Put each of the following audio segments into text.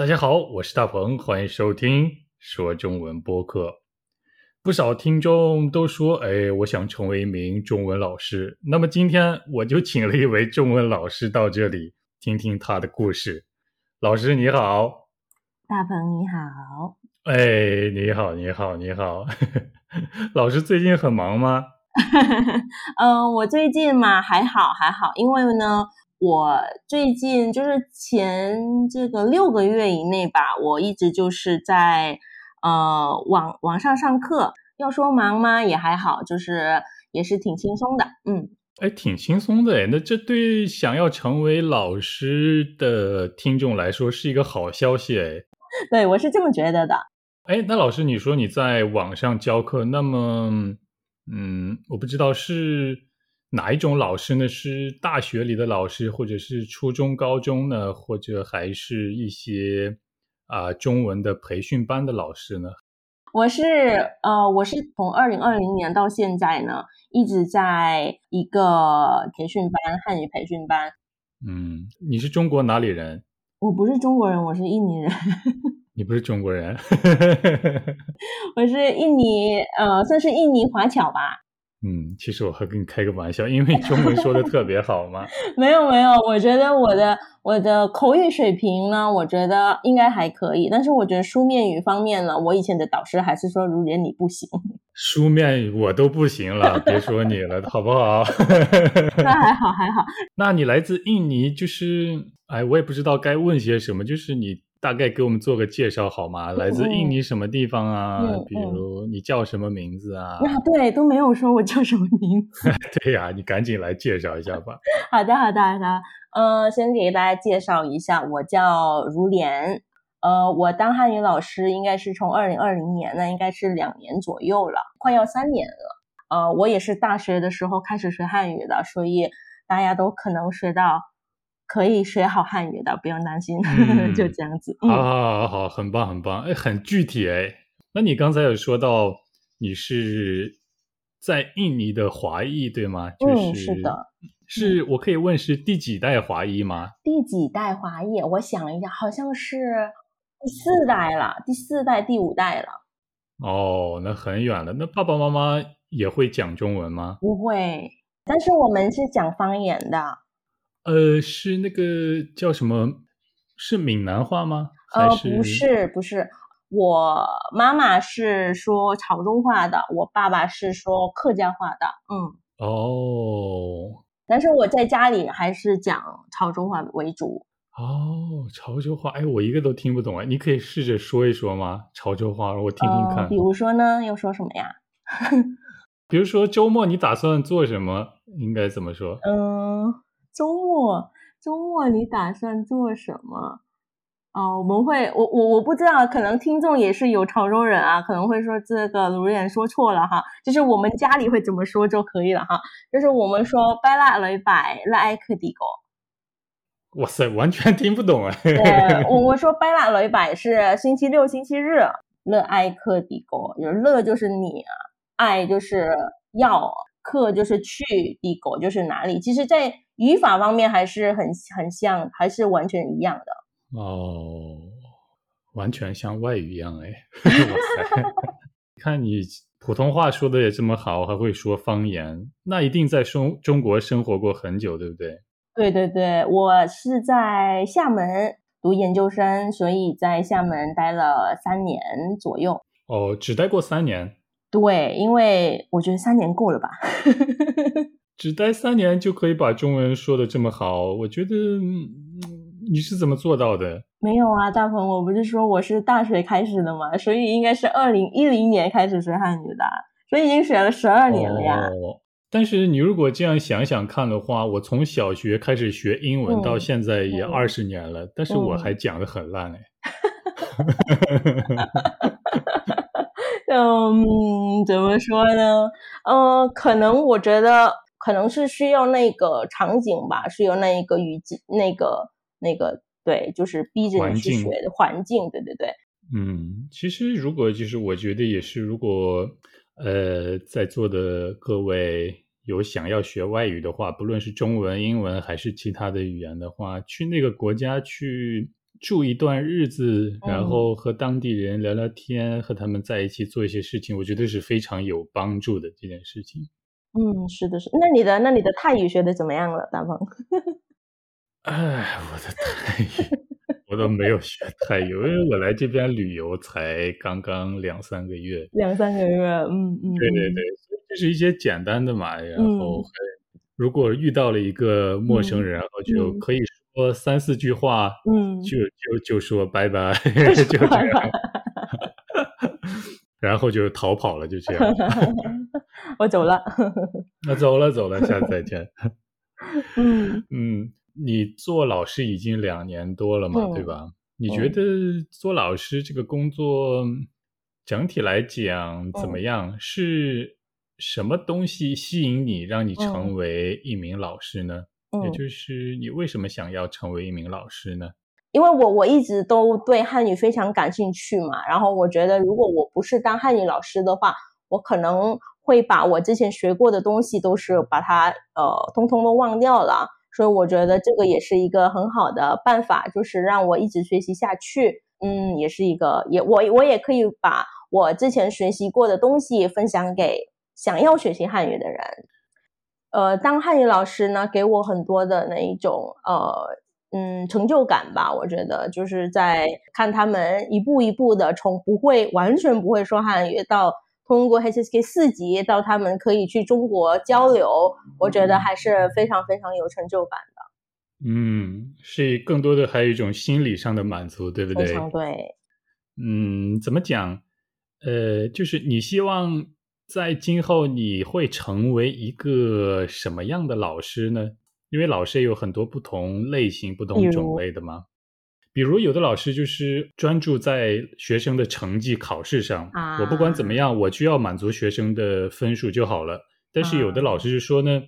大家好，我是大鹏，欢迎收听说中文播客。不少听众都说：“哎，我想成为一名中文老师。”那么今天我就请了一位中文老师到这里，听听他的故事。老师你好，大鹏你好，哎，你好，你好，你好。老师最近很忙吗？嗯，我最近嘛还好还好，因为呢。我最近就是前这个六个月以内吧，我一直就是在呃网网上上课。要说忙吗？也还好，就是也是挺轻松的。嗯，哎，挺轻松的哎。那这对想要成为老师的听众来说是一个好消息哎。对，我是这么觉得的。哎，那老师，你说你在网上教课，那么嗯，我不知道是。哪一种老师呢？是大学里的老师，或者是初中、高中呢？或者还是一些啊中文的培训班的老师呢？我是呃，我是从二零二零年到现在呢，一直在一个培训班，汉语培训班。嗯，你是中国哪里人？我不是中国人，我是印尼人。你不是中国人？我是印尼，呃，算是印尼华侨吧。嗯，其实我还跟你开个玩笑，因为中文说的特别好嘛。没有没有，我觉得我的我的口语水平呢，我觉得应该还可以。但是我觉得书面语方面呢，我以前的导师还是说如莲你不行。书面语我都不行了，别说你了，好不好？那还好还好。那你来自印尼，就是哎，我也不知道该问些什么，就是你。大概给我们做个介绍好吗？来自印尼什么地方啊？比如你叫什么名字啊？啊，对，都没有说我叫什么名字。对呀，你赶紧来介绍一下吧。好的，好的，好的。呃，先给大家介绍一下，我叫如莲。呃，我当汉语老师应该是从二零二零年，那应该是两年左右了，快要三年了。呃，我也是大学的时候开始学汉语的，所以大家都可能学到。可以学好汉语的，不用担心，就这样子。好好好好，很棒很棒，哎，很具体哎。那你刚才有说到你是在印尼的华裔对吗？嗯，是的。是我可以问是第几代华裔吗？第几代华裔？我想一下，好像是第四代了，第四代、第五代了。哦，那很远了。那爸爸妈妈也会讲中文吗？不会，但是我们是讲方言的。呃，是那个叫什么？是闽南话吗？呃，不是，不是。我妈妈是说潮州话的，我爸爸是说客家话的。嗯。哦。但是我在家里还是讲潮州话为主。哦，潮州话，哎，我一个都听不懂哎，你可以试着说一说吗？潮州话，我听听看。比如说呢？要说什么呀？比如说周末你打算做什么？应该怎么说？嗯。周末，周末你打算做什么？哦，我们会，我我我不知道，可能听众也是有潮州人啊，可能会说这个卢远说错了哈，就是我们家里会怎么说就可以了哈，就是我们说拜拉雷拜拉埃克迪哥。哇塞，完全听不懂哎。对，我我说拜拉雷拜是星期六、星期日，乐埃克迪哥，就是乐就是你，爱就是要，克就是去，迪狗就是哪里，其实，在。语法方面还是很很像，还是完全一样的哦，完全像外语一样哎！看你普通话说的也这么好，还会说方言，那一定在中中国生活过很久，对不对？对对对，我是在厦门读研究生，所以在厦门待了三年左右。哦，只待过三年？对，因为我觉得三年够了吧。只待三年就可以把中文说的这么好，我觉得你是怎么做到的？没有啊，大鹏，我不是说我是大学开始的嘛，所以应该是二零一零年开始学汉语的，所以已经学了十二年了呀。但是你如果这样想想看的话，我从小学开始学英文到现在也二十年了，但是我还讲的很烂哎。嗯，怎么说呢？呃，可能我觉得。可能是需要那个场景吧，是有那一个语境，那个那个对，就是逼着你去学的环境，对对对。嗯，其实如果就是我觉得也是，如果呃在座的各位有想要学外语的话，不论是中文、英文还是其他的语言的话，去那个国家去住一段日子，然嗯后和当地人聊聊天，和他们在一起做一些事情，我觉得是非常有帮助的这件事情。嗯，是的，是。那你的那你的泰语学的怎么样了，大鹏？哎，我的泰语，我都没有学泰语，因为我来这边旅游才刚刚两三个月。两三个月，嗯嗯，嗯对对对，就是一些简单的嘛，然嗯后还如果遇到了一个陌生人，然后就嗯可以说三四句话，嗯，就就就说拜拜，就就这样，然后就逃跑了，就这样。我走了。那走了走了，下次再见。嗯嗯，你做老师已经两年多了嘛，嗯对吧？你觉得做老师这个工作整体来讲怎么嗯样？是什么东西吸引你，让你成嗯为一名老师呢？也嗯，就是你为什么想要成为一名老师呢？因为我我一直都对汉语非常感兴趣嘛，然后我觉得如果我不是当汉语老师的话，我可能会把我之前学过的东西都是把它呃通通都忘掉了，所以我觉得这个也是一个很好的办法，就是让我一直学习下去。嗯，也是一个也我我也可以把我之前学习过的东西分享给想要学习汉语的人。呃，当汉语老师呢，给我很多的那一种呃嗯成就感吧。我觉得就是在看他们一步一步的从不会完全不会说汉语到通过 HSK 四级到他们可以去中国交流，我觉得还是非常非常有成就感的。嗯，是更多的还有一种心理上的满足，对不非对？常对，嗯，怎么讲？呃，就是你希望在今后你会成为一个什么样的老师呢？因为老师也有很多不同类型、不同种类的嘛。比如有的老师就是专注在学生的成绩考试上，我不管怎么样，我就要满足学生的分数就好了。但是有的老师就说呢，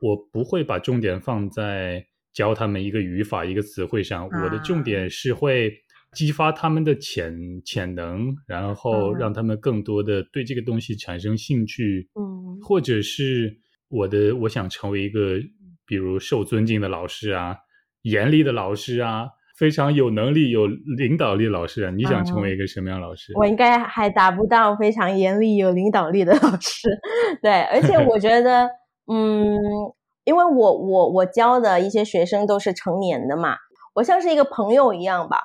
我不会把重点放在教他们一个语法、一个词汇上，我的重点是会激发他们的潜潜能，然后嗯让他们更多的对这个东西产生兴趣，嗯或者是我的我想成为一个比如受尊敬的老师啊，严厉的老师啊。非常有能力、有领导力的老师啊，你想成为一个什么样的老师？我应该还达不到非常严厉、有领导力的老师，对，而且我觉得，嗯，因为我我我教的一些学生都是成年的嘛，我像是一个朋友一样吧。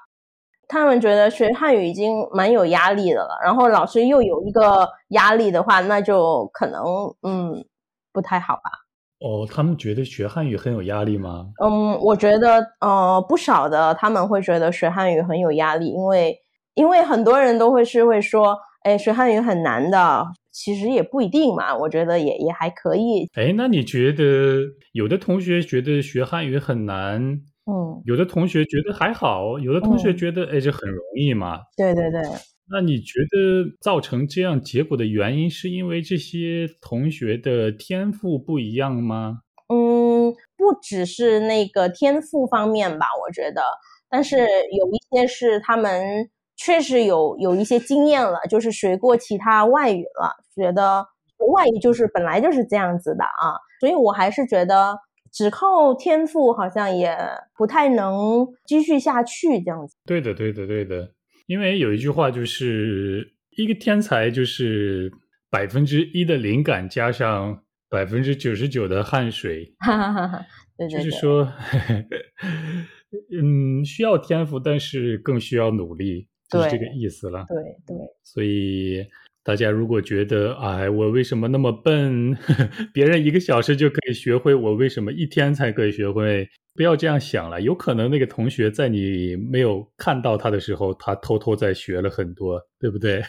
他们觉得学汉语已经蛮有压力的了，然后老师又有一个压力的话，那就可能嗯不太好吧。哦，他们觉得学汉语很有压力吗？嗯，我觉得呃不少的他们会觉得学汉语很有压力，因为因为很多人都会是会说，哎，学汉语很难的，其实也不一定嘛，我觉得也也还可以。哎，那你觉得有的同学觉得学汉语很难，嗯，有的同学觉得还好，有的同学嗯。觉得哎这很容易嘛？对对对，那你觉得造成这样结果的原因是因为这些同学的天赋不一样吗？嗯，不只是那个天赋方面吧，我觉得，但是有一些是他们确实有有一些经验了，就是学过其他外语了，觉得外语就是本来就是这样子的啊，所以我还是觉得只靠天赋好像也不太能继续下去这样子。对的，对的，对的。因为有一句话就是一个天才就是百分之一的灵感加上百分之九十九的汗水，哈哈哈哈，对对对，就是说，嗯，需要天赋，但是更需要努力，就是这个意思了。对对，所以大家如果觉得，哎，我为什么那么笨？别人一个小时就可以学会，我为什么一天才可以学会？不要这样想了，有可能那个同学在你没有看到他的时候，他偷偷在学了很多，对不对？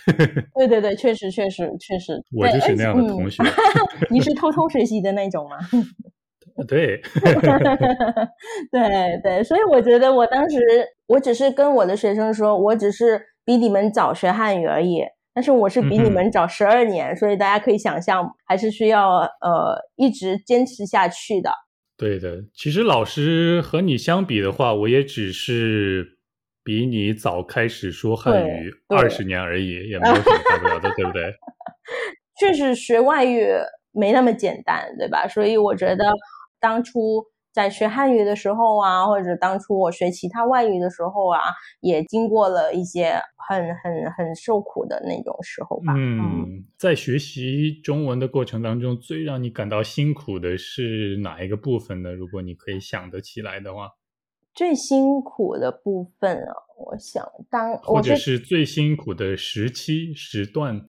对对对，确实确实确实，我就是那样的同学。你是偷偷学习的那种吗？对，对对，所以我觉得我当时我只是跟我的学生说，我只是比你们早学汉语而已，但是我是比你们早十二年，所以大家可以想象，还是需要呃一直坚持下去的。对的，其实老师和你相比的话，我也只是比你早开始说汉语二十年而已，也没有什么大不了的，对不对？确实学外语没那么简单，对吧？所以我觉得当初在学汉语的时候啊，或者当初我学其他外语的时候啊，也经过了一些很很很受苦的那种时候吧。嗯，在学习中文的过程当中，最让你感到辛苦的是哪一个部分呢？如果你可以想得起来的话，最辛苦的部分啊，我想当或者是最辛苦的时期时段。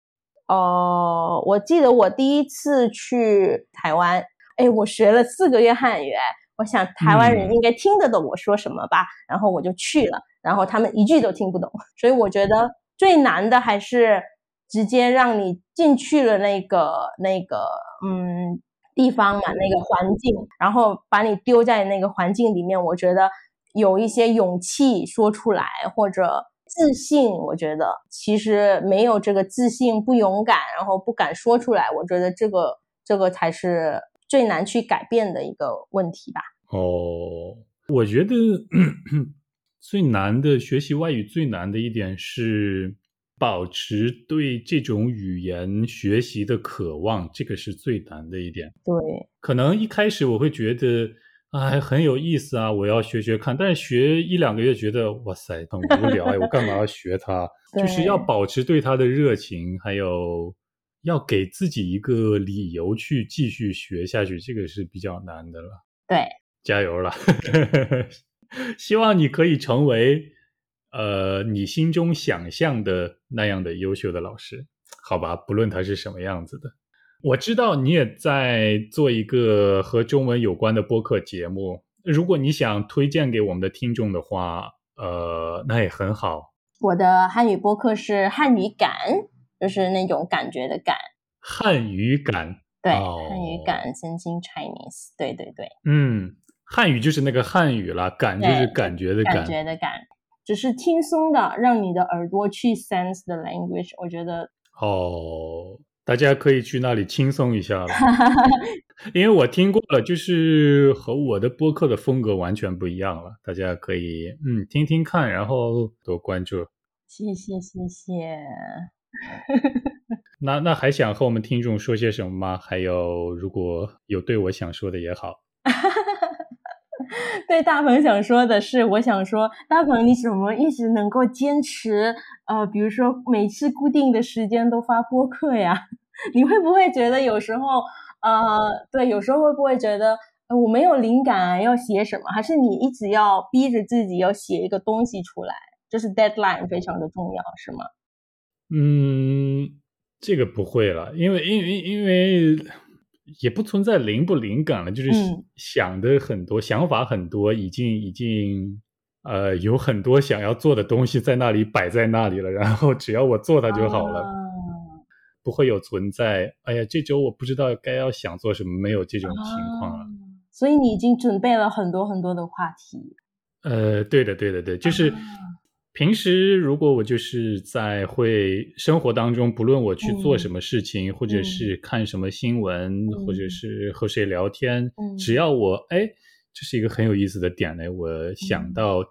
哦，我记得我第一次去台湾，哎，我学了四个月汉语，哎。我想台湾人应该听得懂我说什么吧，然后我就去了，然后他们一句都听不懂，所以我觉得最难的还是直接让你进去了那个那个嗯地方嘛，那个环境，然后把你丢在那个环境里面，我觉得有一些勇气说出来或者自信，我觉得其实没有这个自信不勇敢，然后不敢说出来，我觉得这个这个才是。最难去改变的一个问题吧。哦，我觉得最难的学习外语最难的一点是保持对这种语言学习的渴望，这个是最难的一点。对，可能一开始我会觉得哎很有意思啊，我要学学看，但是学一两个月觉得哇塞很无聊哎，我干嘛要学它？就是要保持对它的热情，还有。要给自己一个理由去继续学下去，这个是比较难的了。对，加油了！希望你可以成为呃你心中想象的那样的优秀的老师，好吧？不论他是什么样子的。我知道你也在做一个和中文有关的播客节目，如果你想推荐给我们的听众的话，呃，那也很好。我的汉语播客是汉语感。就是那种感觉的感，汉语感，对，汉语感，先进 Chinese，对对对，嗯，汉语就是那个汉语了，感就是感觉的感，感觉的感，只是轻松的让你的耳朵去 sense the language，我觉得哦，大家可以去那里轻松一下了，因为我听过了，就是和我的播客的风格完全不一样了，大家可以嗯听听看，然后多关注，谢谢谢谢。那那还想和我们听众说些什么吗？还有，如果有对我想说的也好。对大鹏想说的是，我想说，大鹏，你怎么一直能够坚持？呃，比如说每次固定的时间都发播客呀？你会不会觉得有时候，呃，对，有时候会不会觉得呃我没有灵感要写什么？还是你一直要逼着自己要写一个东西出来？就是 deadline 非常的重要，是吗？嗯，这个不会了，因为因为因为也不存在灵不灵感了，就是想的很多，想法很多，已经已经呃有很多想要做的东西在那里摆在那里了，然后只要我做它就好了，不会有存在。哎呀，这周我不知道该要想做什么，没有这种情况了。所以你已经准备了很多很多的话题。呃，对的，对的，对，就是。平时如果我就是在会生活当中，不论我去做什么事情，或者是看什么新闻，或者是和谁聊天，只要我哎，这是一个很有意思的点呢，我想到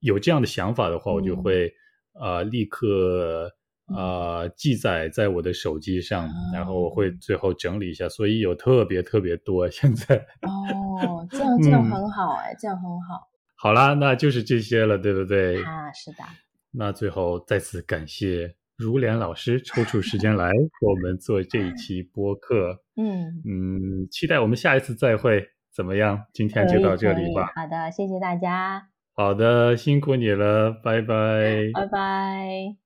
有这样的想法的话，我就会啊立刻啊记载在我的手机上，然后我会最后整理一下，所以有特别特别多现在。哦，这样这样很好哎，这样很好。好啦，那就是这些了，对不对？啊，是的。那最后再次感谢如莲老师抽出时间 来和我们做这一期播客。嗯嗯，期待我们下一次再会，怎么样？今天就到这里吧。好的，谢谢大家。好的，辛苦你了，拜拜。拜拜。